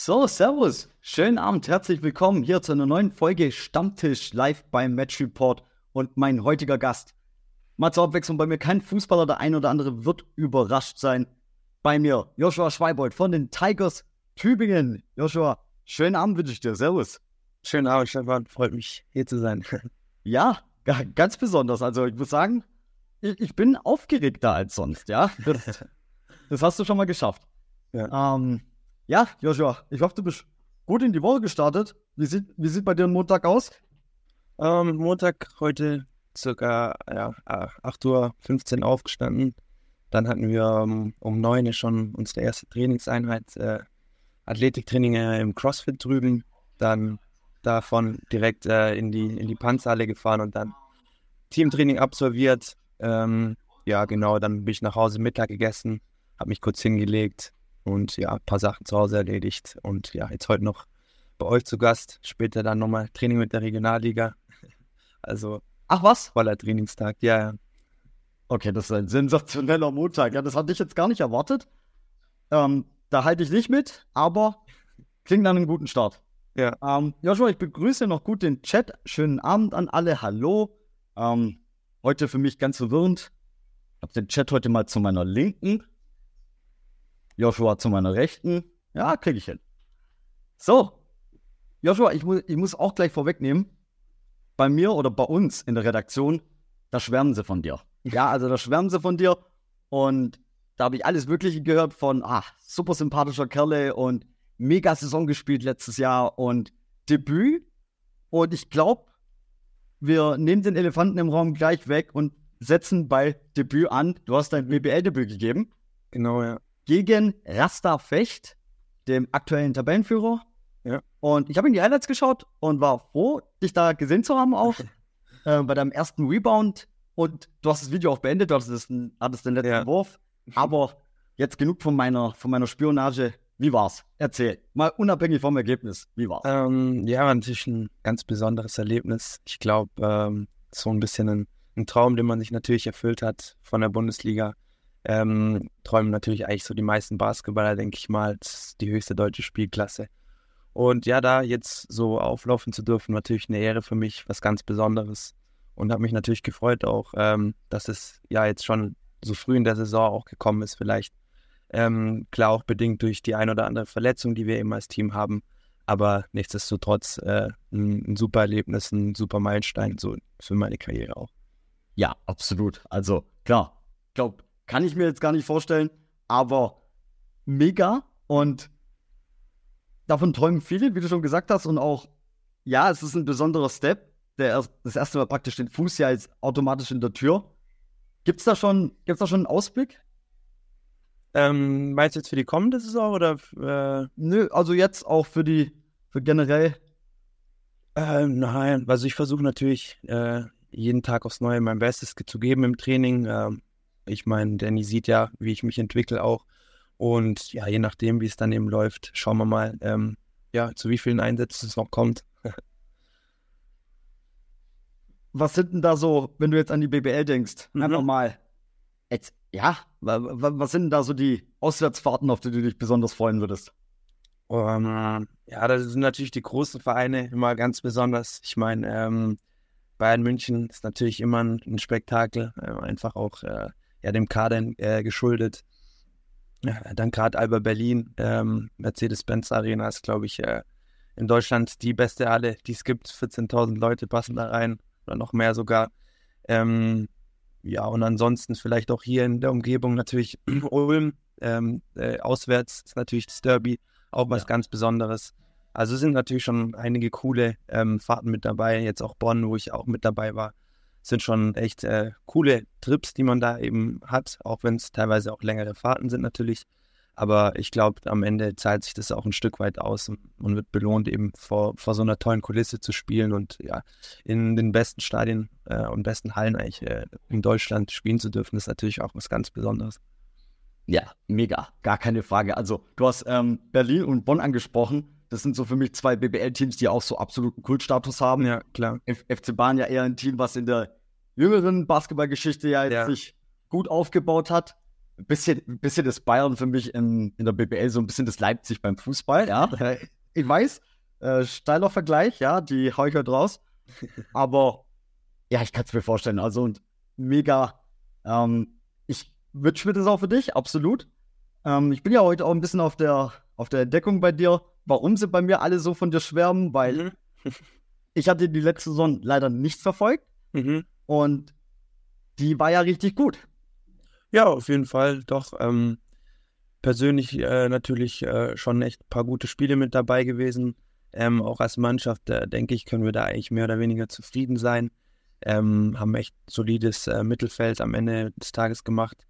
So, Servus. Schönen Abend, herzlich willkommen hier zu einer neuen Folge Stammtisch live beim Match Report und mein heutiger Gast. Mal zur Abwechslung bei mir kein Fußballer, der ein oder andere wird überrascht sein. Bei mir Joshua Schweibold von den Tigers Tübingen. Joshua, schönen Abend wünsche ich dir. Servus. Schönen Abend, Stefan. Freut mich, hier zu sein. Ja, ganz besonders. Also ich muss sagen, ich, bin aufgeregter als sonst, ja. Das, das hast du schon mal geschafft. Ja. Ähm, ja, Joshua, ich hoffe, du bist gut in die Woche gestartet. Wie sieht, wie sieht bei dir Montag aus? Ähm, Montag heute circa ja, 8.15 Uhr aufgestanden. Dann hatten wir um, um 9 Uhr schon unsere erste Trainingseinheit, äh, Athletiktraining äh, im CrossFit drüben. Dann davon direkt äh, in, die, in die Panzerhalle gefahren und dann Teamtraining absolviert. Ähm, ja, genau, dann bin ich nach Hause Mittag gegessen, habe mich kurz hingelegt, und ja, ein paar Sachen zu Hause erledigt. Und ja, jetzt heute noch bei euch zu Gast. Später dann nochmal Training mit der Regionalliga. Also. Ach was? Voller Trainingstag, ja, ja. Okay, das ist ein sensationeller Montag. Ja, das hatte ich jetzt gar nicht erwartet. Ähm, da halte ich nicht mit, aber klingt nach einem guten Start. Ja. Ähm, Joshua, ich begrüße noch gut den Chat. Schönen Abend an alle. Hallo. Ähm, heute für mich ganz verwirrend. Ich habe den Chat heute mal zu meiner Linken. Joshua zu meiner Rechten. Ja, kriege ich hin. So, Joshua, ich, mu ich muss auch gleich vorwegnehmen, bei mir oder bei uns in der Redaktion, da schwärmen sie von dir. Ja, also da schwärmen sie von dir und da habe ich alles Mögliche gehört von, ah, super sympathischer Kerle und mega Saison gespielt letztes Jahr und Debüt. Und ich glaube, wir nehmen den Elefanten im Raum gleich weg und setzen bei Debüt an. Du hast dein BBL-Debüt gegeben. Genau, ja gegen Rasta Fecht, dem aktuellen Tabellenführer. Ja. Und ich habe in die Highlights geschaut und war froh, dich da gesehen zu haben auch. äh, bei deinem ersten Rebound. Und du hast das Video auch beendet, du hattest, den, hattest den letzten ja. Wurf. Aber jetzt genug von meiner, von meiner Spionage. Wie war's? Erzähl. Mal unabhängig vom Ergebnis. Wie war's? Ähm, ja, war natürlich ein ganz besonderes Erlebnis. Ich glaube, ähm, so ein bisschen ein, ein Traum, den man sich natürlich erfüllt hat von der Bundesliga ähm, träumen natürlich eigentlich so die meisten Basketballer, denke ich mal, die höchste deutsche Spielklasse. Und ja, da jetzt so auflaufen zu dürfen, natürlich eine Ehre für mich, was ganz Besonderes. Und habe mich natürlich gefreut auch, ähm, dass es ja jetzt schon so früh in der Saison auch gekommen ist, vielleicht. Ähm, klar auch bedingt durch die ein oder andere Verletzung, die wir eben als Team haben. Aber nichtsdestotrotz äh, ein, ein super Erlebnis, ein super Meilenstein so für meine Karriere auch. Ja, absolut. Also klar, ich glaube, kann ich mir jetzt gar nicht vorstellen, aber mega und davon träumen viele, wie du schon gesagt hast, und auch, ja, es ist ein besonderer Step. Der, das erste Mal praktisch den Fuß ja jetzt automatisch in der Tür. Gibt es da, schon, gibt's da schon einen Ausblick? Ähm, meinst du jetzt für die kommende Saison oder? Äh... Nö, also jetzt auch für die, für generell. Ähm, nein, also ich versuche natürlich äh, jeden Tag aufs Neue mein Bestes zu geben im Training. Ähm, ich meine, Danny sieht ja, wie ich mich entwickle auch. Und ja, je nachdem, wie es dann eben läuft, schauen wir mal, ähm, ja, zu wie vielen Einsätzen es noch kommt. Was sind denn da so, wenn du jetzt an die BBL denkst? Mhm. Einfach mal. Jetzt, ja, was sind denn da so die Auswärtsfahrten, auf die du dich besonders freuen würdest? Um, ja, das sind natürlich die großen Vereine immer ganz besonders. Ich meine, ähm, Bayern München ist natürlich immer ein, ein Spektakel, äh, einfach auch äh, ja, dem Kader äh, geschuldet. Ja, dann gerade Alba Berlin, ähm, Mercedes-Benz Arena ist, glaube ich, äh, in Deutschland die beste Halle, die es gibt. 14.000 Leute passen da rein oder noch mehr sogar. Ähm, ja, und ansonsten vielleicht auch hier in der Umgebung natürlich Ulm, ähm, äh, auswärts ist natürlich das Derby, auch was ja. ganz Besonderes. Also sind natürlich schon einige coole ähm, Fahrten mit dabei, jetzt auch Bonn, wo ich auch mit dabei war sind schon echt äh, coole Trips, die man da eben hat, auch wenn es teilweise auch längere Fahrten sind natürlich. Aber ich glaube, am Ende zahlt sich das auch ein Stück weit aus und man wird belohnt, eben vor, vor so einer tollen Kulisse zu spielen und ja, in den besten Stadien äh, und besten Hallen eigentlich äh, in Deutschland spielen zu dürfen, ist natürlich auch was ganz Besonderes. Ja, mega, gar keine Frage. Also, du hast ähm, Berlin und Bonn angesprochen. Das sind so für mich zwei BBL-Teams, die auch so absoluten Kultstatus haben. Ja, klar. F FC Bahn ja eher ein Team, was in der jüngeren Basketballgeschichte ja jetzt ja. sich gut aufgebaut hat. ein bisschen, ein bisschen das Bayern für mich in, in der BBL, so ein bisschen das Leipzig beim Fußball, ja. ich weiß, äh, steiler Vergleich, ja, die hau ich heute raus. Aber ja, ich kann es mir vorstellen. Also und mega. Ähm, ich wünsche mir das auch für dich, absolut. Ähm, ich bin ja heute auch ein bisschen auf der, auf der Entdeckung bei dir, warum sie bei mir alle so von dir schwärmen, weil mhm. ich hatte die letzte Saison leider nicht verfolgt. Mhm. Und die war ja richtig gut. Ja, auf jeden Fall, doch. Ähm, persönlich äh, natürlich äh, schon echt ein paar gute Spiele mit dabei gewesen. Ähm, auch als Mannschaft, äh, denke ich, können wir da eigentlich mehr oder weniger zufrieden sein. Ähm, haben echt solides äh, Mittelfeld am Ende des Tages gemacht.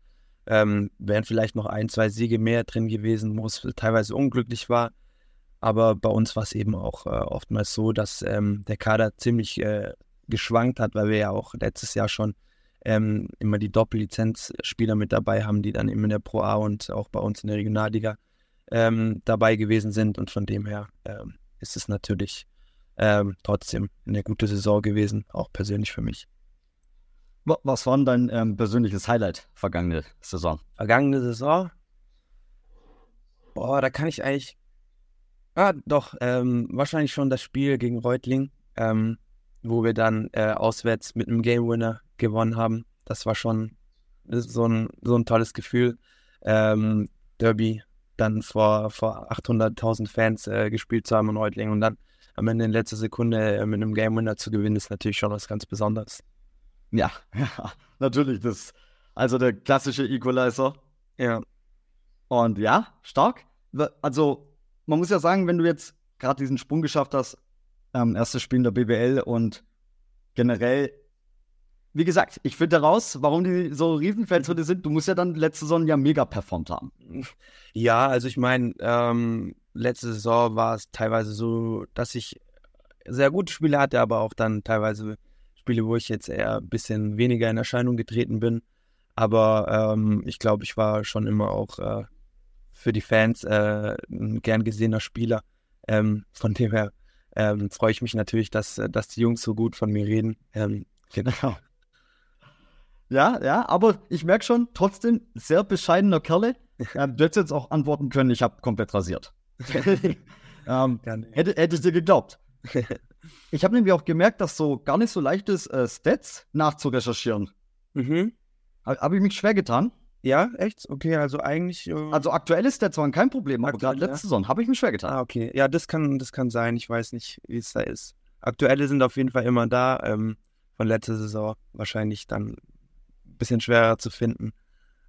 Ähm, wären vielleicht noch ein, zwei Siege mehr drin gewesen, wo es teilweise unglücklich war. Aber bei uns war es eben auch äh, oftmals so, dass ähm, der Kader ziemlich äh, geschwankt hat, weil wir ja auch letztes Jahr schon ähm, immer die Doppellizenzspieler mit dabei haben, die dann immer in der Pro A und auch bei uns in der Regionalliga ähm, dabei gewesen sind. Und von dem her ähm, ist es natürlich ähm, trotzdem eine gute Saison gewesen, auch persönlich für mich. Was war denn dein ähm, persönliches Highlight vergangene Saison? Vergangene Saison? Boah, da kann ich eigentlich. Ah, doch, ähm, wahrscheinlich schon das Spiel gegen Reutling, ähm, wo wir dann äh, auswärts mit einem Game Winner gewonnen haben. Das war schon so ein, so ein tolles Gefühl. Ähm, Derby dann vor, vor 800.000 Fans äh, gespielt zu haben in Reutlingen und dann am Ende in letzter Sekunde äh, mit einem Game Winner zu gewinnen, ist natürlich schon was ganz Besonderes. Ja, ja, natürlich. Das, also der klassische Equalizer. Ja. Und ja, stark. Also, man muss ja sagen, wenn du jetzt gerade diesen Sprung geschafft hast, ähm, erstes Spiel in der BBL und generell wie gesagt, ich finde heraus, warum die so Riesenfans für sind. Du musst ja dann letzte Saison ja mega performt haben. Ja, also ich meine, ähm, letzte Saison war es teilweise so, dass ich sehr gute Spiele hatte, aber auch dann teilweise Spiele, wo ich jetzt eher ein bisschen weniger in Erscheinung getreten bin. Aber ähm, ich glaube, ich war schon immer auch äh, für die Fans äh, ein gern gesehener Spieler. Ähm, von dem her ähm, freue ich mich natürlich, dass, dass die Jungs so gut von mir reden. Ähm, genau. Ja, ja, aber ich merke schon, trotzdem sehr bescheidener Kerle. Ähm, du hättest jetzt auch antworten können, ich habe komplett rasiert. ähm, hätte, hätte ich dir geglaubt. ich habe nämlich auch gemerkt, dass so gar nicht so leicht ist, äh, Stats nachzurecherchieren. Mhm. Habe hab ich mich schwer getan. Ja, echt? Okay, also eigentlich. Äh... Also aktuelle Stats waren kein Problem, aber gerade letzte ja. Saison habe ich mich schwer getan. Ah, okay. Ja, das kann, das kann sein. Ich weiß nicht, wie es da ist. Aktuelle sind auf jeden Fall immer da. Ähm, von letzter Saison wahrscheinlich dann bisschen schwerer zu finden.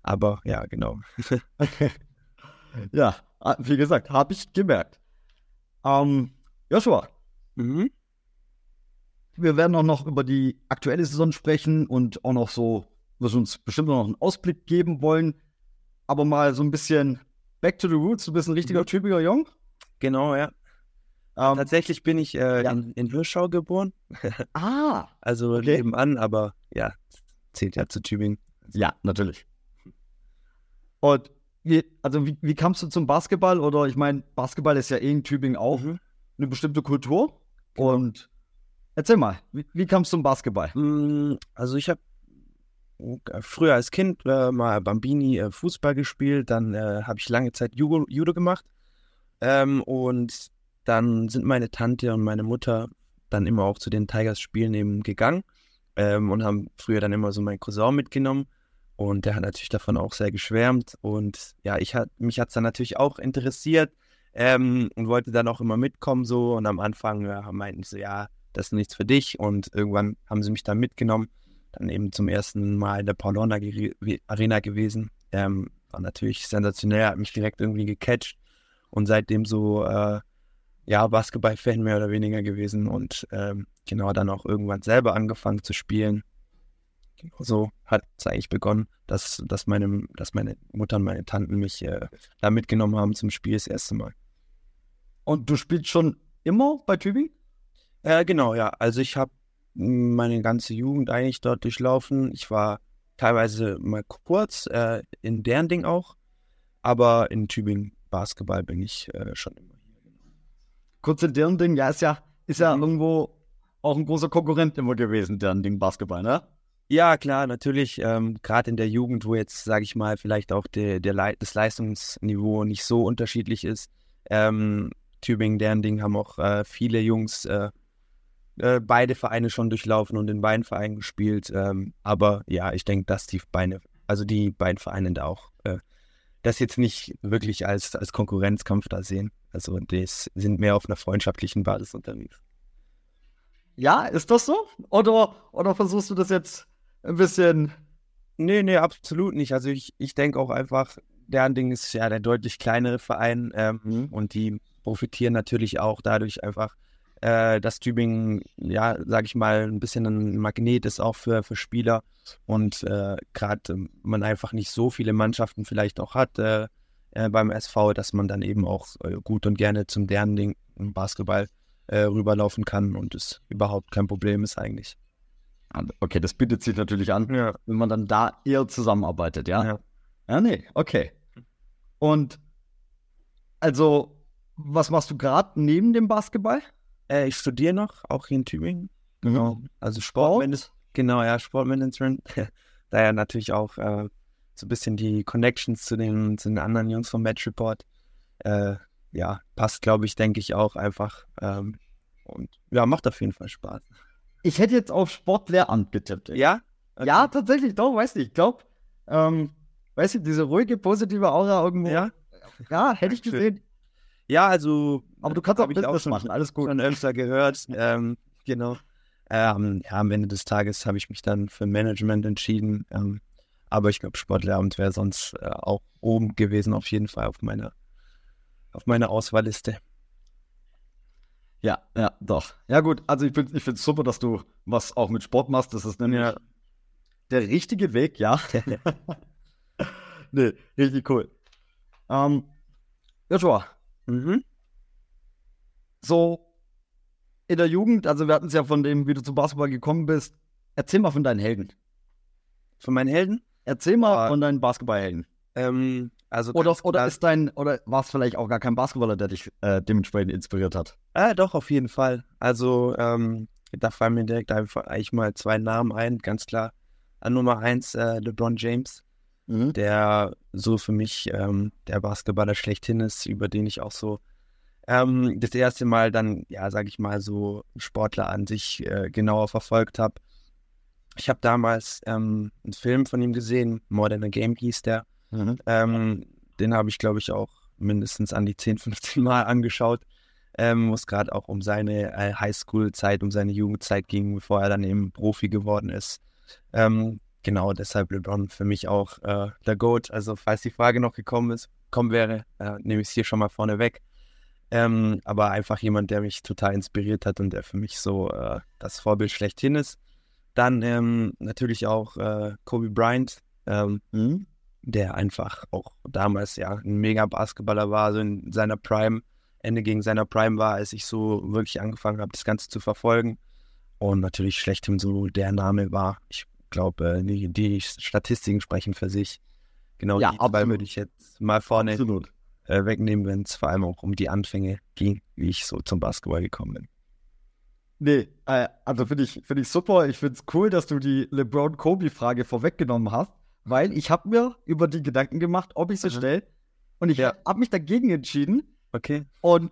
Aber ja, genau. ja, ah, wie gesagt, habe ich gemerkt. Ähm, Joshua. Mhm. Wir werden auch noch über die aktuelle Saison sprechen und auch noch so, wir uns bestimmt noch einen Ausblick geben wollen. Aber mal so ein bisschen back to the roots. Du bist ein richtiger, mhm. typischer Jung. Genau, ja. Ähm, Tatsächlich bin ich äh, ja. in, in Hirschau geboren. ah. also okay. nebenan, aber ja, zählt ja zu Tübingen. Ja, natürlich. Und wie, also wie, wie kamst du zum Basketball? Oder ich meine, Basketball ist ja eh in Tübingen auch mhm. eine bestimmte Kultur. Genau. Und erzähl mal, wie, wie kamst du zum Basketball? Mm, also ich habe früher als Kind äh, mal Bambini äh, Fußball gespielt, dann äh, habe ich lange Zeit Judo, Judo gemacht. Ähm, und dann sind meine Tante und meine Mutter dann immer auch zu den Tigers-Spielen eben gegangen ähm, und haben früher dann immer so meinen Cousin mitgenommen. Und der hat natürlich davon auch sehr geschwärmt. Und ja, ich hat, mich hat es dann natürlich auch interessiert ähm, und wollte dann auch immer mitkommen so. Und am Anfang ja, meinten sie, ja, das ist nichts für dich. Und irgendwann haben sie mich dann mitgenommen. Dann eben zum ersten Mal in der Paulona Arena gewesen. Ähm, war natürlich sensationell, hat mich direkt irgendwie gecatcht. Und seitdem so, äh, ja, Basketball-Fan mehr oder weniger gewesen. Und ähm, genau dann auch irgendwann selber angefangen zu spielen. Genau so hat es eigentlich begonnen, dass, dass, meine, dass meine Mutter und meine Tanten mich äh, da mitgenommen haben zum Spiel das erste Mal. Und du spielst schon immer bei Tübingen? Äh, genau, ja. Also ich habe meine ganze Jugend eigentlich dort durchlaufen. Ich war teilweise mal kurz äh, in deren Ding auch, aber in Tübingen Basketball bin ich äh, schon immer hier. Kurz in deren Ding, ja, ist ja, ist ja mhm. irgendwo auch ein großer Konkurrent immer gewesen, deren Ding Basketball, ne? Ja, klar, natürlich. Ähm, Gerade in der Jugend, wo jetzt, sage ich mal, vielleicht auch der, der Le das Leistungsniveau nicht so unterschiedlich ist. Ähm, Tübingen, deren Ding haben auch äh, viele Jungs äh, beide Vereine schon durchlaufen und in beiden Vereinen gespielt. Ähm, aber ja, ich denke, dass die Beine, also die beiden Vereine da auch äh, das jetzt nicht wirklich als, als Konkurrenzkampf da sehen. Also die sind mehr auf einer freundschaftlichen Basis unterwegs. Ja, ist das so? Oder, oder versuchst du das jetzt ein bisschen. Nee, nee, absolut nicht. Also ich, ich denke auch einfach, deren Ding ist ja der deutlich kleinere Verein ähm, mhm. und die profitieren natürlich auch dadurch einfach, äh, dass Tübingen, ja, sag ich mal, ein bisschen ein Magnet ist auch für, für Spieler und äh, gerade äh, man einfach nicht so viele Mannschaften vielleicht auch hat äh, äh beim SV, dass man dann eben auch äh, gut und gerne zum deren Ding im Basketball rüberlaufen kann und es überhaupt kein Problem ist eigentlich. Okay, das bietet sich natürlich an, ja. wenn man dann da eher zusammenarbeitet, ja? Ja, ja nee, okay. Und also, was machst du gerade neben dem Basketball? Äh, ich studiere noch, auch hier in Tübingen. Genau. Also Sportmanagement. Genau, ja, Sportmanagement. da ja natürlich auch äh, so ein bisschen die Connections zu den, zu den anderen Jungs vom Match Report. Äh, ja, passt, glaube ich, denke ich auch einfach. Ähm, und ja, macht auf jeden Fall Spaß. Ich hätte jetzt auf Sportlehramt getippt. Ey. Ja? Okay. Ja, tatsächlich, doch, weiß nicht. Ich glaube, ähm, weißt du, diese ruhige, positive Aura irgendwo. Ja, ja hätte ich gesehen. Ja, also. Aber du kannst auch Business auch schon, machen, alles gut. Schon öfter gehört. Ähm, genau. Ähm, ja, am Ende des Tages habe ich mich dann für Management entschieden. Ähm, aber ich glaube, Sportlehramt wäre sonst äh, auch oben gewesen, auf jeden Fall auf meiner, auf meiner Auswahlliste. Ja, ja, doch. Ja, gut, also ich finde es super, dass du was auch mit Sport machst. Das ist nämlich ja. der richtige Weg, ja. nee, richtig cool. Ähm, Joshua. Mhm. So, in der Jugend, also wir hatten es ja von dem, wie du zum Basketball gekommen bist. Erzähl mal von deinen Helden. Von meinen Helden? Erzähl mal ah. von deinen Basketballhelden. Ähm, also oder, oder ist dein, oder war es vielleicht auch gar kein Basketballer, der dich äh, dementsprechend inspiriert hat? Ah, doch, auf jeden Fall. Also, ähm, da fallen mir direkt einfach eigentlich mal zwei Namen ein, ganz klar. An Nummer eins äh, LeBron James, mhm. der so für mich ähm, der Basketballer schlechthin ist, über den ich auch so ähm, das erste Mal dann, ja, sag ich mal, so Sportler an sich äh, genauer verfolgt habe. Ich habe damals ähm, einen Film von ihm gesehen, More Than a Game hieß der. Mhm. Ähm, den habe ich, glaube ich, auch mindestens an die 10, 15 Mal angeschaut. Ähm, wo es gerade auch um seine äh, Highschool-Zeit, um seine Jugendzeit ging, bevor er dann eben Profi geworden ist. Ähm, genau, deshalb LeBron für mich auch äh, der GOAT. Also, falls die Frage noch gekommen ist, kommen wäre, äh, nehme ich es hier schon mal vorne weg. Ähm, aber einfach jemand, der mich total inspiriert hat und der für mich so äh, das Vorbild schlechthin ist. Dann ähm, natürlich auch äh, Kobe Bryant. Ähm, mhm der einfach auch damals ja ein mega Basketballer war, so in seiner Prime, Ende gegen seiner Prime war, als ich so wirklich angefangen habe, das Ganze zu verfolgen. Und natürlich schlechthin so der Name war. Ich glaube, äh, die, die, Statistiken sprechen für sich. Genau, ja, die zwei würde ich jetzt mal vorne äh, wegnehmen, wenn es vor allem auch um die Anfänge ging, wie ich so zum Basketball gekommen bin. Nee, äh, also finde ich, find ich super. Ich finde es cool, dass du die LeBron-Kobe-Frage vorweggenommen hast weil ich habe mir über die Gedanken gemacht, ob ich sie stelle. Und ich ja. habe mich dagegen entschieden. Okay. Und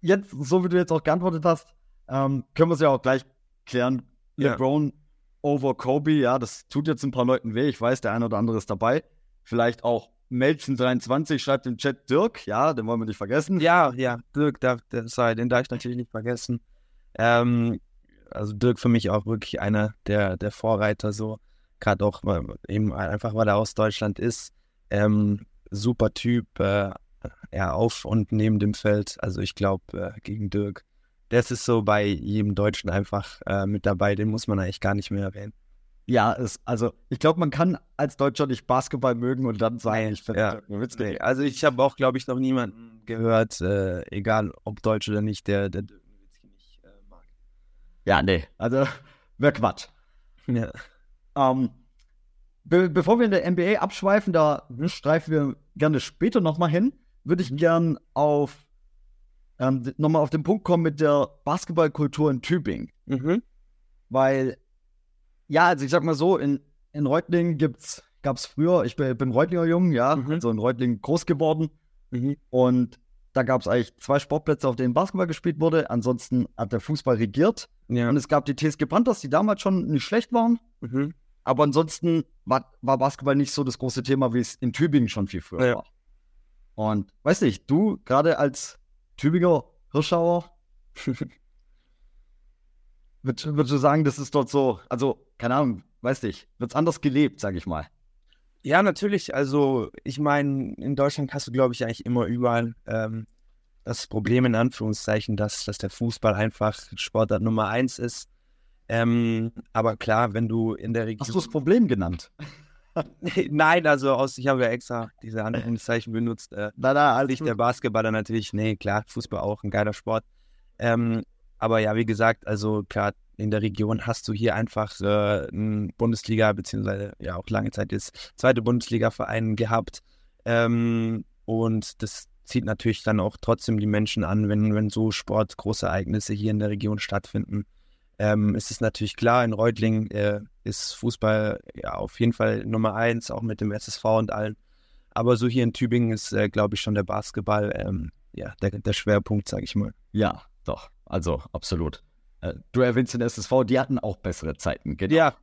jetzt, so wie du jetzt auch geantwortet hast, ähm, können wir es ja auch gleich klären. Ja. LeBron over Kobe, ja, das tut jetzt ein paar Leuten weh. Ich weiß, der eine oder andere ist dabei. Vielleicht auch Melzen23 schreibt im Chat Dirk, ja, den wollen wir nicht vergessen. Ja, ja, Dirk, der, sorry, den darf ich natürlich nicht vergessen. Ähm, also Dirk für mich auch wirklich einer der, der Vorreiter so gerade auch eben einfach, weil er aus Deutschland ist. Ähm, super Typ, äh, ja, auf und neben dem Feld. Also ich glaube, äh, gegen Dirk, das ist so bei jedem Deutschen einfach äh, mit dabei, den muss man eigentlich gar nicht mehr erwähnen. Ja, es, also ich glaube, man kann als Deutscher nicht Basketball mögen und dann sagen, ich finde ja. Nee, also ich habe auch, glaube ich, noch niemanden gehört, äh, egal ob Deutsch oder nicht, der, der Nowitzki nicht äh, mag. Ja, nee, also wäre Quatsch. Ja. Ähm, be bevor wir in der NBA abschweifen, da streifen wir gerne später nochmal hin, würde ich gern auf ähm, nochmal auf den Punkt kommen mit der Basketballkultur in Tübingen. Mhm. Weil Ja, also ich sag mal so, in, in Reutlingen gibt's, gab's früher, ich bin, bin Reutlinger Jung, ja, mhm. also in Reutlingen groß geworden. Mhm. Und da gab es eigentlich zwei Sportplätze, auf denen Basketball gespielt wurde. Ansonsten hat der Fußball regiert. Ja. Und es gab die TSG Panthers, die damals schon nicht schlecht waren. Mhm. Aber ansonsten war, war, Basketball nicht so das große Thema, wie es in Tübingen schon viel früher ja. war. Und weiß nicht, du gerade als Tübinger Hirschauer, würdest würd du sagen, das ist dort so, also keine Ahnung, weiß nicht, wird es anders gelebt, sag ich mal. Ja, natürlich. Also, ich meine, in Deutschland hast du, glaube ich, eigentlich immer überall ähm, das Problem in Anführungszeichen, dass, dass der Fußball einfach Sportart Nummer eins ist. Ähm, aber klar, wenn du in der Region. Hast du das Problem genannt? Nein, also aus, ich habe ja extra diese Anführungszeichen benutzt. Äh, na, na, alles der Basketballer natürlich. Nee, klar, Fußball auch ein geiler Sport. Ähm, aber ja, wie gesagt, also klar, in der Region hast du hier einfach äh, einen Bundesliga, beziehungsweise ja auch lange Zeit jetzt zweite Bundesliga-Verein gehabt. Ähm, und das zieht natürlich dann auch trotzdem die Menschen an, wenn, wenn so Sportgroßereignisse hier in der Region stattfinden. Ähm, es ist natürlich klar, in Reutlingen äh, ist Fußball ja auf jeden Fall Nummer eins, auch mit dem SSV und allen. Aber so hier in Tübingen ist, äh, glaube ich, schon der Basketball ähm, ja, der, der Schwerpunkt, sage ich mal. Ja, doch. Also absolut. Äh, du erwähnst den SSV, die hatten auch bessere Zeiten, genau.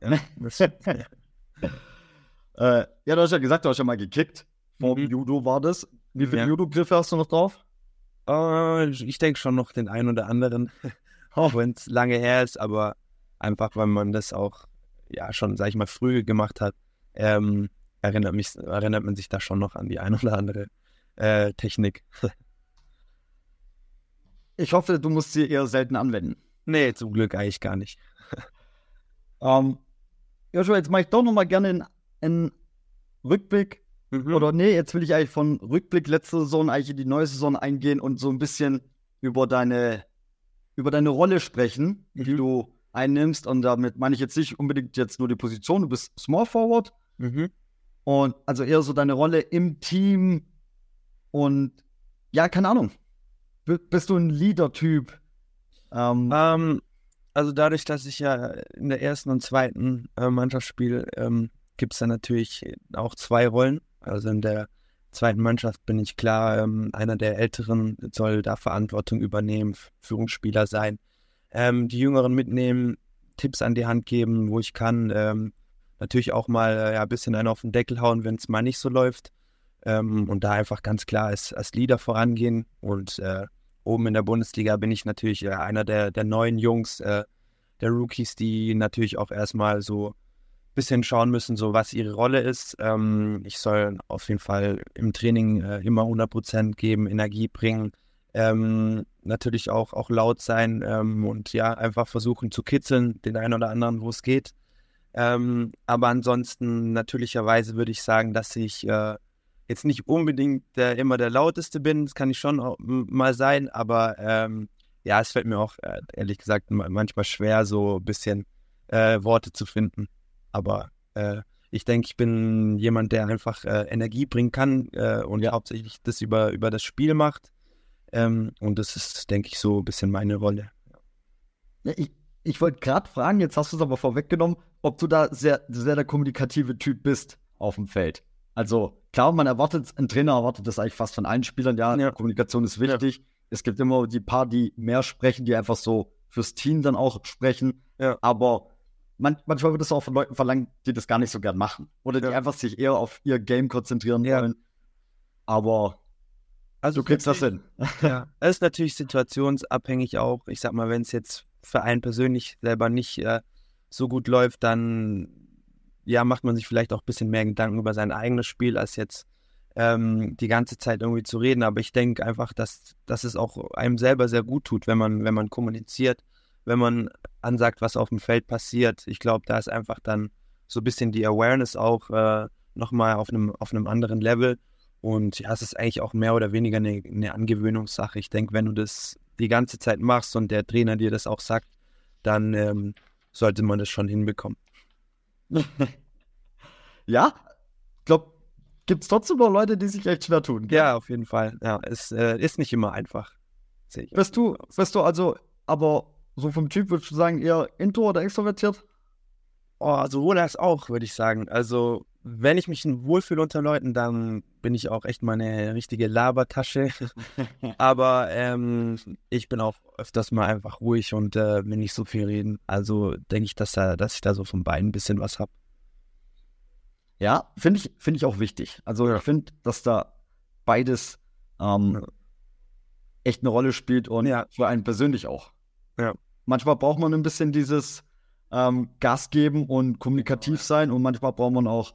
Ja. äh, ja, du hast ja gesagt, du hast ja mal gekickt. Vor mhm. Judo war das. Wie viele ja. Judo-Griffe hast du noch drauf? Uh, ich denke schon noch den einen oder anderen, auch wenn es lange her ist, aber einfach, weil man das auch ja schon, sag ich mal, früh gemacht hat, ähm, erinnert, mich, erinnert man sich da schon noch an die ein oder andere äh, Technik. ich hoffe, du musst sie eher selten anwenden. Nee, zum Glück eigentlich gar nicht. ähm, Joshua, jetzt mache ich doch noch mal gerne einen, Rückblick. Mhm. Oder nee, jetzt will ich eigentlich von Rückblick letzte Saison eigentlich in die neue Saison eingehen und so ein bisschen über deine, über deine Rolle sprechen, mhm. die du einnimmst. Und damit meine ich jetzt nicht unbedingt jetzt nur die Position, du bist Small Forward. Mhm. Und also eher so deine Rolle im Team. Und ja, keine Ahnung. B bist du ein Leader-Typ? Ähm, ähm, also dadurch, dass ich ja in der ersten und zweiten äh, Mannschaft spiele, ähm, gibt es da natürlich auch zwei Rollen. Also in der zweiten Mannschaft bin ich klar, ähm, einer der Älteren soll da Verantwortung übernehmen, Führungsspieler sein, ähm, die Jüngeren mitnehmen, Tipps an die Hand geben, wo ich kann. Ähm, natürlich auch mal äh, ja, ein bisschen einen auf den Deckel hauen, wenn es mal nicht so läuft. Ähm, und da einfach ganz klar als, als Leader vorangehen und äh, oben in der Bundesliga bin ich natürlich äh, einer der, der neuen Jungs, äh, der Rookies, die natürlich auch erstmal so ein bisschen schauen müssen, so was ihre Rolle ist. Ähm, ich soll auf jeden Fall im Training äh, immer 100% geben, Energie bringen, ähm, natürlich auch, auch laut sein ähm, und ja, einfach versuchen zu kitzeln, den einen oder anderen, wo es geht. Ähm, aber ansonsten natürlicherweise würde ich sagen, dass ich äh, jetzt nicht unbedingt der, immer der lauteste bin, das kann ich schon mal sein, aber ähm, ja, es fällt mir auch äh, ehrlich gesagt manchmal schwer, so ein bisschen äh, Worte zu finden. Aber äh, ich denke, ich bin jemand, der einfach äh, Energie bringen kann äh, und ja. hauptsächlich das über, über das Spiel macht. Ähm, und das ist, denke ich, so ein bisschen meine Rolle. Ja, ich, ich wollte gerade fragen, jetzt hast du es aber vorweggenommen, ob du da sehr, sehr der kommunikative Typ bist auf dem Feld. Also klar, man erwartet, ein Trainer erwartet das eigentlich fast von allen Spielern, ja, ja. Kommunikation ist wichtig. Ja. Es gibt immer die paar, die mehr sprechen, die einfach so fürs Team dann auch sprechen. Ja. Aber man, manchmal wird es auch von Leuten verlangt, die das gar nicht so gern machen. Oder die einfach sich eher auf ihr Game konzentrieren wollen. Aber also du kriegst das hin. Ja, es ist natürlich situationsabhängig auch. Ich sag mal, wenn es jetzt für einen persönlich selber nicht äh, so gut läuft, dann ja, macht man sich vielleicht auch ein bisschen mehr Gedanken über sein eigenes Spiel, als jetzt ähm, die ganze Zeit irgendwie zu reden. Aber ich denke einfach, dass, dass es auch einem selber sehr gut tut, wenn man, wenn man kommuniziert, wenn man ansagt, was auf dem Feld passiert. Ich glaube, da ist einfach dann so ein bisschen die Awareness auch äh, nochmal auf einem, auf einem anderen Level. Und ja, es ist eigentlich auch mehr oder weniger eine, eine Angewöhnungssache. Ich denke, wenn du das die ganze Zeit machst und der Trainer dir das auch sagt, dann ähm, sollte man das schon hinbekommen. ja, ich glaube, gibt es trotzdem noch Leute, die sich echt schwer tun. Gell? Ja, auf jeden Fall. Ja, es äh, ist nicht immer einfach. Bist du, bist du also, aber so vom Typ würdest du sagen, eher intro oder extrovertiert? Oh, sowohl als auch, würde ich sagen. Also, wenn ich mich wohlfühle unter Leuten, dann bin ich auch echt meine richtige Labertasche. Aber ähm, ich bin auch öfters mal einfach ruhig und äh, will nicht so viel reden. Also denke ich, dass, da, dass ich da so von beiden ein bisschen was habe. Ja, finde ich, find ich auch wichtig. Also ich finde, dass da beides ähm, echt eine Rolle spielt und ja. für einen persönlich auch. Ja. Manchmal braucht man ein bisschen dieses ähm, Gas geben und kommunikativ sein und manchmal braucht man auch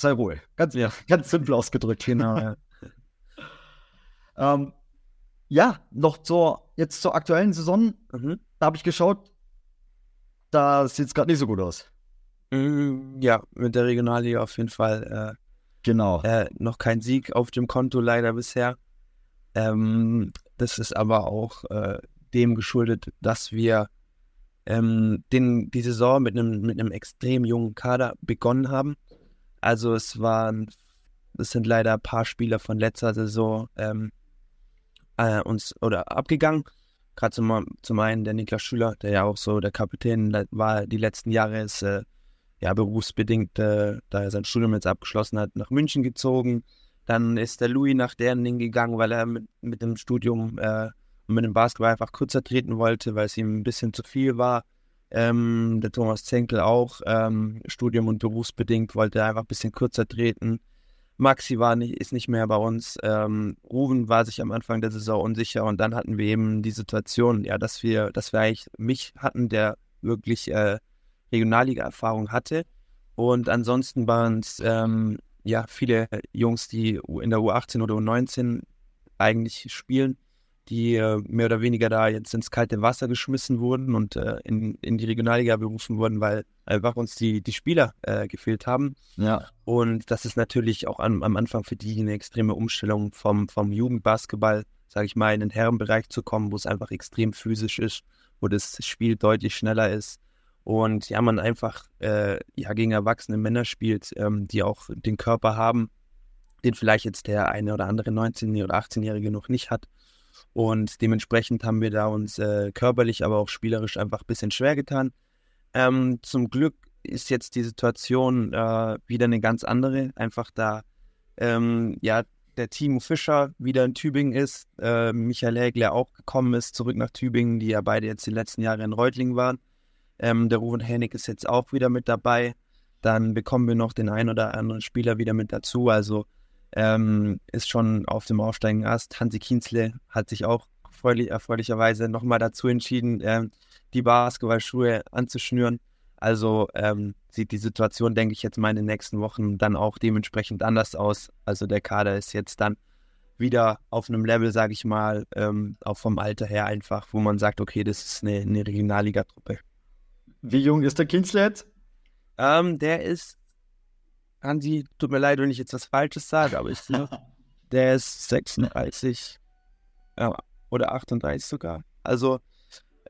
sei ruhig. Ganz, ja. ganz simpel ausgedrückt. Genau, ja. ähm, ja, noch zur, jetzt zur aktuellen Saison. Mhm. Da habe ich geschaut, da sieht es gerade nicht so gut aus. Mm, ja, mit der Regionalliga auf jeden Fall. Äh, genau. Äh, noch kein Sieg auf dem Konto leider bisher. Ähm, das ist aber auch äh, dem geschuldet, dass wir ähm, den, die Saison mit einem mit extrem jungen Kader begonnen haben. Also es waren, es sind leider ein paar Spieler von letzter Saison ähm, äh, uns oder abgegangen. Gerade zum, zum einen der Niklas Schüler, der ja auch so der Kapitän war die letzten Jahre, ist äh, ja berufsbedingt, äh, da er sein Studium jetzt abgeschlossen hat, nach München gezogen. Dann ist der Louis nach Derning gegangen, weil er mit, mit dem Studium äh, und mit dem Basketball einfach kürzer treten wollte, weil es ihm ein bisschen zu viel war. Ähm, der Thomas Zenkel auch, ähm, Studium und berufsbedingt, wollte einfach ein bisschen kürzer treten. Maxi war nicht, ist nicht mehr bei uns. Ähm, Ruven war sich am Anfang der Saison unsicher und dann hatten wir eben die Situation, ja, dass wir, dass wir eigentlich mich hatten, der wirklich äh, Regionalliga-Erfahrung hatte. Und ansonsten waren es ähm, ja viele Jungs, die in der U18 oder U19 eigentlich spielen, die äh, mehr oder weniger da jetzt ins kalte Wasser geschmissen wurden und äh, in, in die Regionalliga berufen wurden, weil einfach uns die, die Spieler äh, gefehlt haben. Ja. Und das ist natürlich auch am, am Anfang für die eine extreme Umstellung vom, vom Jugendbasketball, sage ich mal, in den Herrenbereich zu kommen, wo es einfach extrem physisch ist, wo das Spiel deutlich schneller ist. Und ja, man einfach äh, ja, gegen erwachsene Männer spielt, ähm, die auch den Körper haben, den vielleicht jetzt der eine oder andere 19- oder 18-Jährige noch nicht hat. Und dementsprechend haben wir da uns äh, körperlich, aber auch spielerisch einfach ein bisschen schwer getan. Ähm, zum Glück ist jetzt die Situation äh, wieder eine ganz andere. Einfach da, ähm, ja, der Timo Fischer wieder in Tübingen ist, äh, Michael Hägler auch gekommen ist, zurück nach Tübingen, die ja beide jetzt die letzten Jahre in Reutlingen waren. Ähm, der Ruven Hennig ist jetzt auch wieder mit dabei. Dann bekommen wir noch den einen oder anderen Spieler wieder mit dazu. Also ähm, ist schon auf dem aufsteigenden Ast. Hansi Kienzle hat sich auch erfreulich, erfreulicherweise nochmal dazu entschieden, ähm, die Basketballschuhe anzuschnüren. Also ähm, sieht die Situation, denke ich, jetzt mal in den nächsten Wochen dann auch dementsprechend anders aus. Also der Kader ist jetzt dann wieder auf einem Level, sage ich mal, ähm, auch vom Alter her einfach, wo man sagt, okay, das ist eine, eine Regionalliga-Truppe. Wie jung ist der Kienzle jetzt? Ähm, der ist Hansi, tut mir leid, wenn ich jetzt was Falsches sage, aber ich glaube, der ist 36 ja, oder 38 sogar. Also,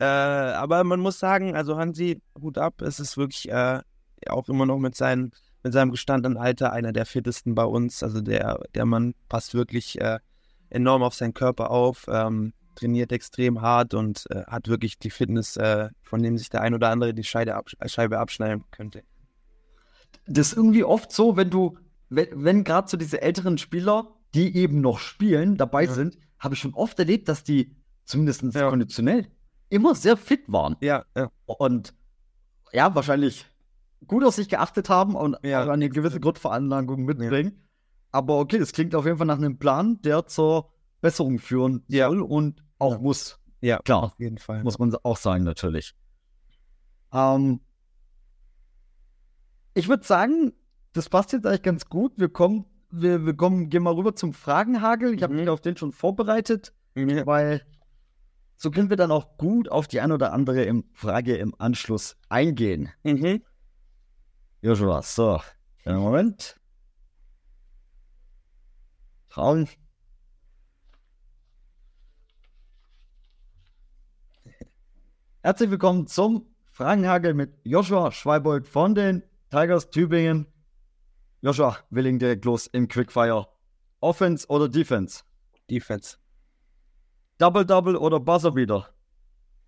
äh, aber man muss sagen, also Hansi, Hut ab, es ist wirklich äh, auch immer noch mit, seinen, mit seinem gestandenen Alter einer der fittesten bei uns. Also der, der Mann passt wirklich äh, enorm auf seinen Körper auf, ähm, trainiert extrem hart und äh, hat wirklich die Fitness, äh, von dem sich der ein oder andere die Scheibe, absch Scheibe abschneiden könnte das ist irgendwie oft so, wenn du, wenn, wenn gerade so diese älteren Spieler, die eben noch spielen, dabei ja. sind, habe ich schon oft erlebt, dass die zumindest ja. konditionell immer sehr fit waren. Ja, ja. Und ja, wahrscheinlich gut auf sich geachtet haben und ja. eine gewisse Grundveranlagung mitbringen. Aber okay, das klingt auf jeden Fall nach einem Plan, der zur Besserung führen soll und auch muss. Ja, klar. Auf jeden Fall. Muss man auch sagen, natürlich. Ähm, ich würde sagen, das passt jetzt eigentlich ganz gut. Wir kommen, wir, wir kommen, gehen mal rüber zum Fragenhagel. Ich habe mhm. mich auf den schon vorbereitet, mhm. weil so können wir dann auch gut auf die ein oder andere im Frage im Anschluss eingehen. Mhm. Joshua, so, einen Moment. Trauen. Herzlich willkommen zum Fragenhagel mit Joshua Schweibold von den Tigers, Tübingen. Joshua, Willing direkt los im Quickfire. Offense oder Defense? Defense. Double-Double oder Buzzerbeater?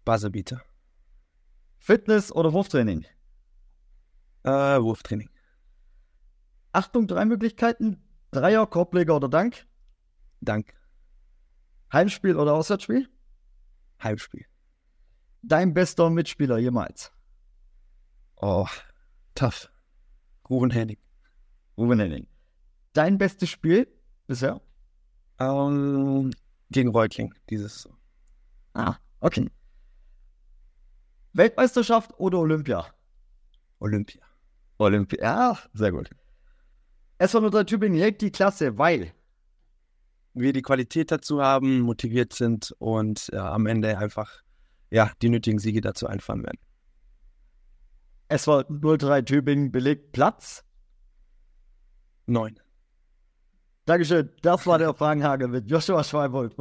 Buzzerbeater. Fitness oder Wurftraining? Äh, Wurftraining. Achtung, drei Möglichkeiten. Dreier, Korbleger oder Dank? Dank. Heimspiel oder Auswärtsspiel? Heimspiel. Dein bester Mitspieler jemals? Oh, tough. Ruben Henning. Ruben Henning. Dein bestes Spiel bisher? Um, ähm, gegen Reutling, dieses. Ah, okay. Weltmeisterschaft oder Olympia? Olympia. Olympia, ja, sehr gut. SV 03 Tübingen hält die Klasse, weil wir die Qualität dazu haben, motiviert sind und äh, am Ende einfach ja, die nötigen Siege dazu einfahren werden. SV 03 Tübingen belegt Platz? Neun. Dankeschön. Das war der Fragenhage mit Joshua Schweibold.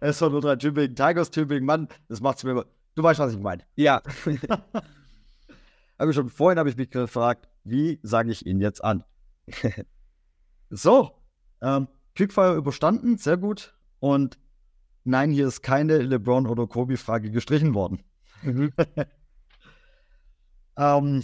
SV 03 Tübingen, Tigers Tübingen. Mann, das macht's mir. Du weißt, was ich meine. Ja. aber schon vorhin habe ich mich gefragt, wie sage ich ihn jetzt an? so, ähm, Quickfire überstanden, sehr gut. Und nein, hier ist keine LeBron oder Kobe-Frage gestrichen worden. Ähm,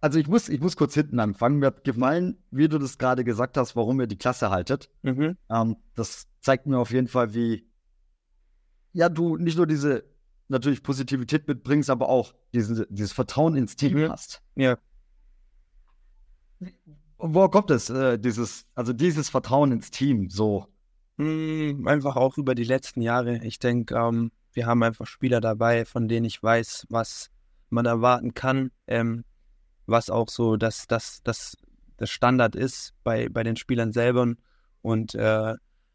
also ich muss, ich muss kurz hinten anfangen. Mir hat gefallen, wie du das gerade gesagt hast, warum ihr die Klasse haltet. Mhm. Ähm, das zeigt mir auf jeden Fall, wie ja du nicht nur diese natürlich Positivität mitbringst, aber auch diesen, dieses Vertrauen ins Team mhm. hast. Ja. Woher kommt es, äh, dieses, also dieses Vertrauen ins Team so? Hm, einfach auch über die letzten Jahre. Ich denke, ähm, wir haben einfach Spieler dabei, von denen ich weiß, was man erwarten kann, ähm, was auch so das, das, das, das Standard ist bei, bei den Spielern selber. Und äh,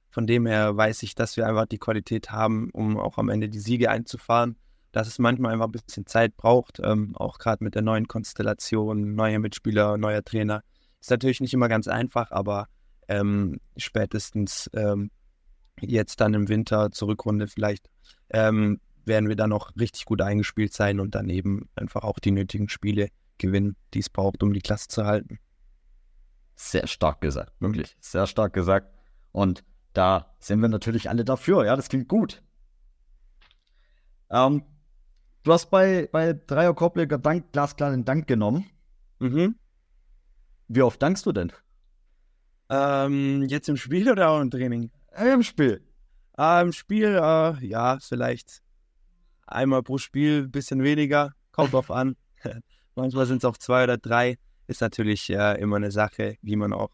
von dem her weiß ich, dass wir einfach die Qualität haben, um auch am Ende die Siege einzufahren. Dass es manchmal einfach ein bisschen Zeit braucht, ähm, auch gerade mit der neuen Konstellation, neue Mitspieler, neuer Trainer. Ist natürlich nicht immer ganz einfach, aber ähm, spätestens ähm, jetzt dann im Winter zur Rückrunde vielleicht ähm, werden wir dann auch richtig gut eingespielt sein und dann eben einfach auch die nötigen Spiele gewinnen, die es braucht, um die Klasse zu halten. Sehr stark gesagt, wirklich. Sehr stark gesagt. Und da sind wir natürlich alle dafür. Ja, das klingt gut. Ähm, du hast bei, bei Dreier Korbleger Dank glasklar den Dank genommen. Mhm. Wie oft dankst du denn? Ähm, jetzt im Spiel oder auch im Training? Äh, Im Spiel. Äh, Im Spiel, äh, ja, vielleicht einmal pro Spiel, ein bisschen weniger. Kommt drauf an. Manchmal sind es auch zwei oder drei. Ist natürlich äh, immer eine Sache, wie man auch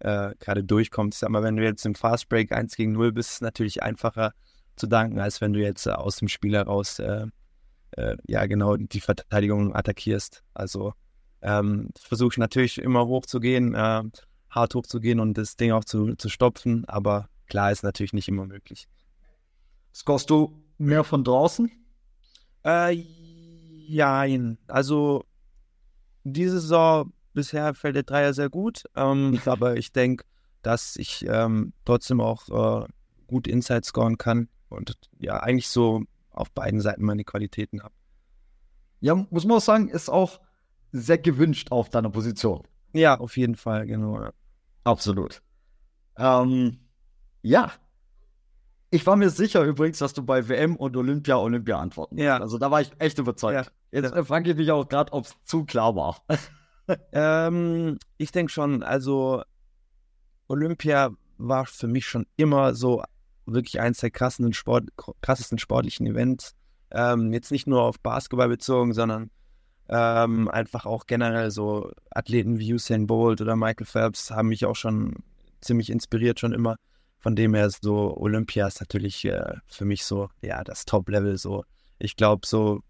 äh, gerade durchkommt. Ich sag mal, wenn du jetzt im Fastbreak 1 gegen 0 bist, ist es natürlich einfacher zu danken, als wenn du jetzt äh, aus dem Spiel heraus äh, ja genau die Verteidigung attackierst. Also ähm, versuche ich natürlich immer hochzugehen, äh, hart hochzugehen und das Ding auch zu, zu stopfen, aber klar ist natürlich nicht immer möglich. Scorst du mehr von draußen? Äh, ja, also diese Saison bisher fällt der Dreier sehr gut, ähm, aber ich denke, dass ich ähm, trotzdem auch äh, gut Inside scoren kann und ja, eigentlich so auf beiden Seiten meine Qualitäten habe. Ja, muss man auch sagen, ist auch sehr gewünscht auf deiner Position. Ja, auf jeden Fall, genau. Absolut. Ähm, ja. Ich war mir sicher übrigens, dass du bei WM und Olympia Olympia antworten Ja. Also da war ich echt überzeugt. Ja. Jetzt ja. frage ich mich auch gerade, ob es zu klar war. ähm, ich denke schon, also Olympia war für mich schon immer so wirklich eins der krassen Sport, krassesten sportlichen Events. Ähm, jetzt nicht nur auf Basketball bezogen, sondern ähm, einfach auch generell so Athleten wie Usain Bolt oder Michael Phelps haben mich auch schon ziemlich inspiriert, schon immer. Von dem her so Olympia ist natürlich äh, für mich so, ja, das Top-Level so. Ich glaube so,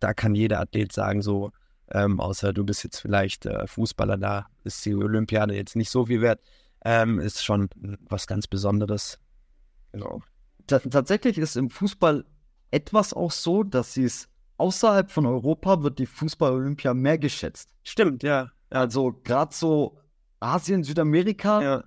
da kann jeder Athlet sagen so, ähm, außer du bist jetzt vielleicht äh, Fußballer, da ist die Olympiade jetzt nicht so viel wert. Ähm, ist schon was ganz Besonderes. Genau. T tatsächlich ist im Fußball etwas auch so, dass sie es außerhalb von Europa wird die Fußball-Olympia mehr geschätzt. Stimmt, ja. Also gerade so Asien, Südamerika. Ja.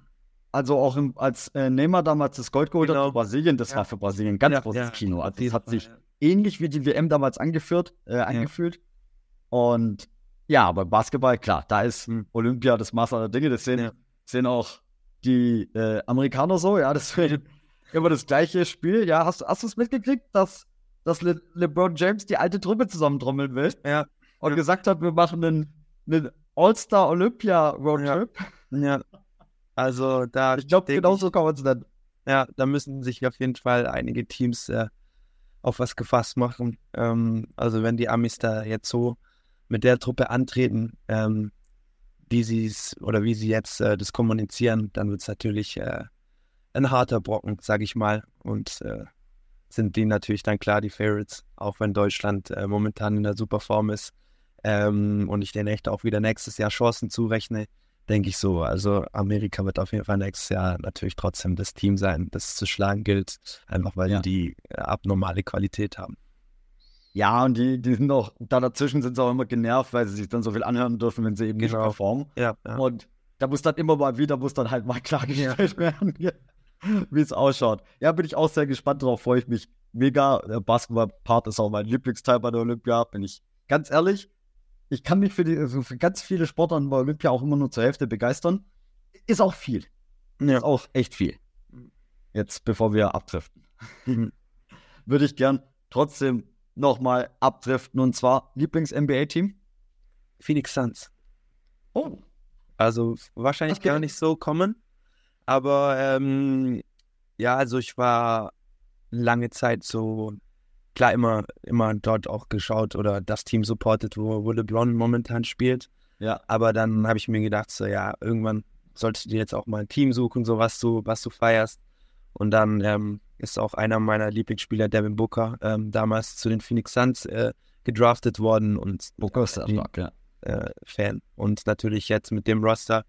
Also auch im, als äh, Neymar damals das Gold geholt genau. hat für Brasilien, das ja. war für Brasilien ein ganz ja, großes Kino. Also das hat sich ähnlich wie die WM damals angeführt, äh, angefühlt. Und ja, aber Basketball, klar, da ist hm. Olympia das Maß aller Dinge. Das sehen, ja. sehen auch die äh, Amerikaner so, ja, das wird immer das gleiche Spiel. Ja, hast, hast du es mitgekriegt, dass dass Le LeBron James die alte Truppe zusammentrommeln will. Ja. Und ja. gesagt hat, wir machen einen, einen All-Star Olympia Roadtrip. Ja. Also da. Ich glaube, genau so kann man es nennen. Ja, da müssen sich auf jeden Fall einige Teams äh, auf was gefasst machen. Ähm, also wenn die Amis da jetzt so mit der Truppe antreten, ähm, wie sie es oder wie sie jetzt äh, das kommunizieren, dann wird es natürlich äh, ein harter Brocken, sage ich mal. Und äh, sind die natürlich dann klar die Favorites, auch wenn Deutschland äh, momentan in der super Form ist. Ähm, und ich denen echt auch wieder nächstes Jahr Chancen zurechne, denke ich so. Also Amerika wird auf jeden Fall nächstes Jahr natürlich trotzdem das Team sein, das es zu schlagen gilt, einfach weil ja. die äh, abnormale Qualität haben. Ja, und die, die sind auch, da dazwischen sind sie auch immer genervt, weil sie sich dann so viel anhören dürfen, wenn sie eben genau. nicht performen. Ja, ja. Und da muss dann immer mal wieder, muss dann halt mal klargestellt werden, wie es ausschaut. Ja, bin ich auch sehr gespannt drauf, freue ich mich mega. Der Basketball-Part ist auch mein Lieblingsteil bei der Olympia, bin ich ganz ehrlich. Ich kann mich für, die, also für ganz viele Sportler bei Olympia auch immer nur zur Hälfte begeistern. Ist auch viel. Ja. Ist auch echt viel. Jetzt, bevor wir abdriften, würde ich gern trotzdem nochmal abdriften und zwar Lieblings-NBA-Team? Phoenix Suns. Oh. Also wahrscheinlich okay. gar nicht so kommen, aber ähm, ja, also ich war lange Zeit so, klar, immer, immer dort auch geschaut oder das Team supportet, wo, wo LeBron momentan spielt. Ja. Aber dann habe ich mir gedacht, so ja, irgendwann solltest du jetzt auch mal ein Team suchen, so was du, was du feierst. Und dann ähm, ist auch einer meiner Lieblingsspieler, Devin Booker, ähm, damals zu den Phoenix Suns äh, gedraftet worden und Booker ist stark, ja. Äh, Fan. Und natürlich jetzt mit dem Roster,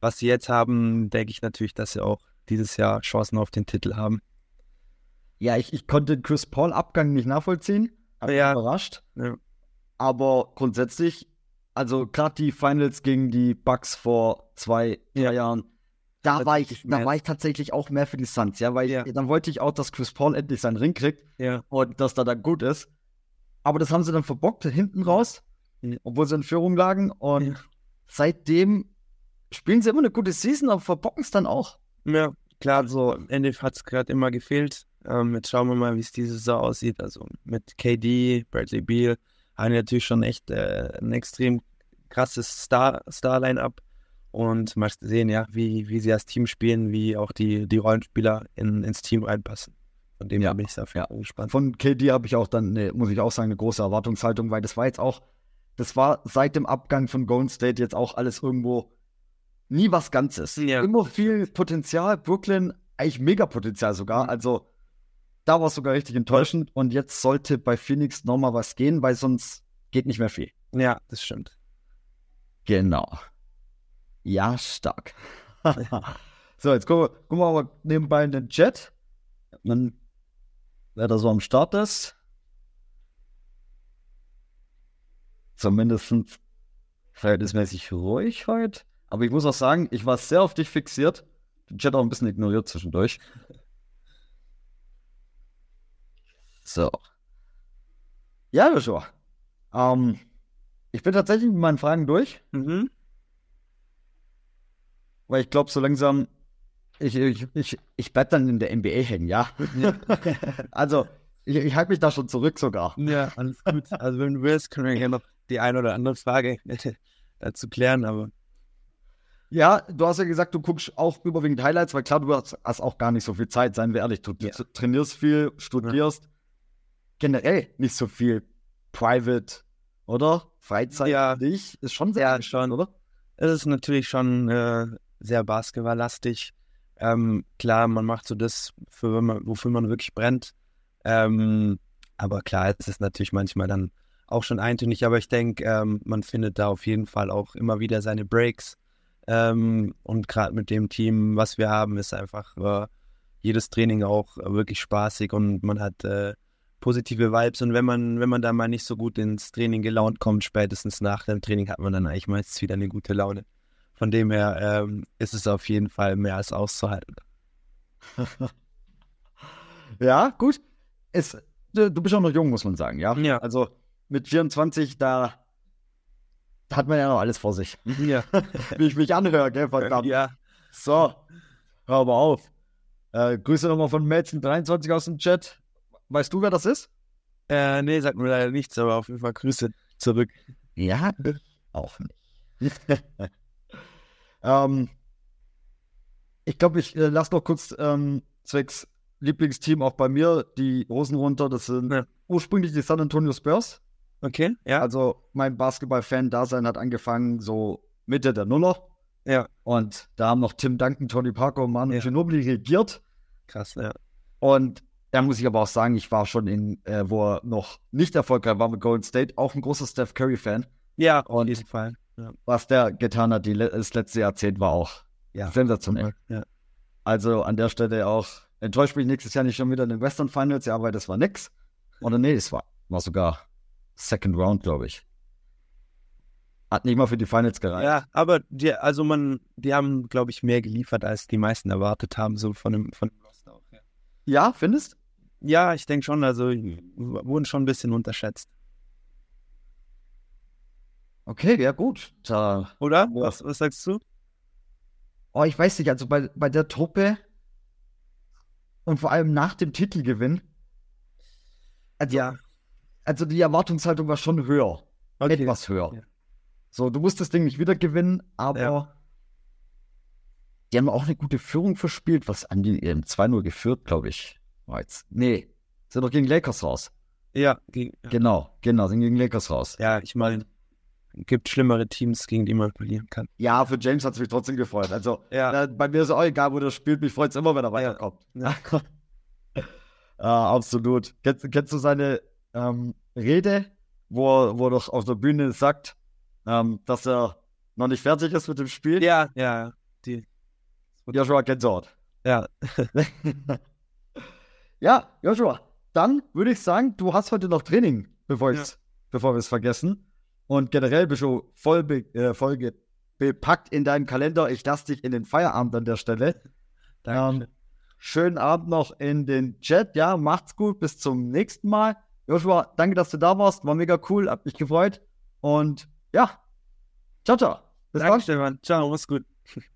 was sie jetzt haben, denke ich natürlich, dass sie auch dieses Jahr Chancen auf den Titel haben. Ja, ich, ich konnte Chris Paul-Abgang nicht nachvollziehen. Hab ja. überrascht. Ja. Aber grundsätzlich, also gerade die Finals gegen die Bucks vor zwei, drei ja. Jahren, da war ich, da war ich tatsächlich auch mehr für die Suns, ja, weil ja. dann wollte ich auch, dass Chris Paul endlich seinen Ring kriegt und dass da dann gut ist. Aber das haben sie dann verbockt hinten raus, obwohl sie in Führung lagen und seitdem spielen sie immer eine gute Season, aber verbocken es dann auch. Ja, klar, so am Ende hat es gerade immer gefehlt. Ähm, jetzt schauen wir mal, wie es diese Saison aussieht. Also mit KD, Bradley Beal haben natürlich schon echt äh, ein extrem krasses Star, Star-Line-Up. Und mal sehen, ja, wie, wie sie das Team spielen, wie auch die, die Rollenspieler in, ins Team reinpassen. Von dem ja. bin ich sehr ja. gespannt. Von KD habe ich auch dann, ne, muss ich auch sagen, eine große Erwartungshaltung, weil das war jetzt auch, das war seit dem Abgang von Golden State jetzt auch alles irgendwo nie was Ganzes. Ja. Immer viel Potenzial. Brooklyn, eigentlich mega Potenzial sogar. Mhm. Also da war es sogar richtig enttäuschend. Und jetzt sollte bei Phoenix nochmal was gehen, weil sonst geht nicht mehr viel. Ja, das stimmt. Genau. Ja, stark. so, jetzt gucken wir, gucken wir aber nebenbei in den Chat. Dann, wer da so am Start ist. Zumindest verhältnismäßig ruhig heute. Aber ich muss auch sagen, ich war sehr auf dich fixiert. Den Chat auch ein bisschen ignoriert zwischendurch. So. Ja, Joshua. Ähm, ich bin tatsächlich mit meinen Fragen durch. Mhm weil ich glaube, so langsam, ich, ich, ich, ich bleib dann in der NBA hängen, ja. also, ich, ich halte mich da schon zurück sogar. Ja, alles gut. Also, wenn du willst, können wir gerne noch die eine oder andere Frage dazu klären, aber. Ja, du hast ja gesagt, du guckst auch überwiegend Highlights, weil klar, du hast, hast auch gar nicht so viel Zeit, seien wir ehrlich. Du, ja. trainierst viel, studierst, ja. Generell nicht so viel Private, oder? Freizeit ja. dich ist schon sehr ja, schon, oder? Es ist natürlich schon äh, sehr basketballlastig. Ähm, klar, man macht so das, für, wofür man wirklich brennt. Ähm, aber klar, es ist natürlich manchmal dann auch schon eintönig, aber ich denke, ähm, man findet da auf jeden Fall auch immer wieder seine Breaks. Ähm, und gerade mit dem Team, was wir haben, ist einfach äh, jedes Training auch wirklich spaßig und man hat äh, positive Vibes. Und wenn man, wenn man da mal nicht so gut ins Training gelaunt kommt, spätestens nach dem Training hat man dann eigentlich meistens wieder eine gute Laune. Von dem her ähm, ist es auf jeden Fall mehr als auszuhalten. ja, gut. Es, du bist auch noch jung, muss man sagen, ja? Ja. Also mit 24, da, hat man ja noch alles vor sich. Ja. Wie ich mich anhöre, gell, verdammt. Ja. So, hör aber auf. Äh, Grüße nochmal von Mädchen23 aus dem Chat. Weißt du, wer das ist? Äh, nee, sagt mir leider nichts, aber auf jeden Fall Grüße zurück. Ja, auch nicht. ähm, ich glaube, ich äh, lasse noch kurz ähm, zwecks Lieblingsteam auch bei mir die Hosen runter. Das sind ja. ursprünglich die San Antonio Spurs. Okay, ja. Also mein Basketball-Fan-Dasein hat angefangen so Mitte der Nuller. Ja. Und da haben noch Tim Duncan, Tony Parker und Manu ja. Ginobili regiert. Krass, ja. Und da muss ich aber auch sagen, ich war schon in, äh, wo er noch nicht erfolgreich war mit Golden State, auch ein großer Steph Curry-Fan. Ja, auf jeden Fall. Ja. Was der getan hat, die, das letzte Jahrzehnt war auch ja. sensationell. Ja. Also an der Stelle auch, enttäuscht mich nächstes Jahr nicht schon wieder in den Western Finals, ja, weil das war nix. Oder nee, es war, war sogar Second Round, glaube ich. Hat nicht mal für die Finals gereicht. Ja, aber die, also man, die haben, glaube ich, mehr geliefert, als die meisten erwartet haben, so von dem, von dem Roster auch. Ja, ja findest? Ja, ich denke schon, also wurden schon ein bisschen unterschätzt. Okay, ja gut. Da, Oder? Was, was sagst du? Oh, ich weiß nicht, also bei, bei der Truppe und vor allem nach dem Titelgewinn. Also, ja. Also die Erwartungshaltung war schon höher. Okay. Etwas höher. Ja. So, du musst das Ding nicht wieder gewinnen, aber ja. die haben auch eine gute Führung verspielt. Was an die ähm, 2-0 geführt, glaube ich. Jetzt. Nee, sind doch gegen Lakers raus. Ja, gegen, ja, genau, genau, sind gegen Lakers raus. Ja, ich meine, gibt schlimmere Teams, gegen die man verlieren kann. Ja, für James hat es mich trotzdem gefreut. Also ja. äh, bei mir ist es auch egal, wo der spielt. Mich freut es immer, wenn er weiterkommt. Ja. ja. absolut. Kennst, kennst, du seine ähm, Rede, wo er, wo er doch auf der Bühne sagt, ähm, dass er noch nicht fertig ist mit dem Spiel. Ja, ja. Die. Joshua Gänsehaut. Ja. ja, Joshua, dann würde ich sagen, du hast heute noch Training, bevor, ja. bevor wir es vergessen. Und generell bist du voll, be, äh, voll bepackt in deinem Kalender. Ich lasse dich in den Feierabend an der Stelle. Danke. Ähm, schönen Abend noch in den Chat. Ja, macht's gut. Bis zum nächsten Mal. Joshua, danke, dass du da warst. War mega cool. Hat mich gefreut. Und ja, ciao, ciao. Bis Danke, dann. Stefan. Ciao, mach's gut.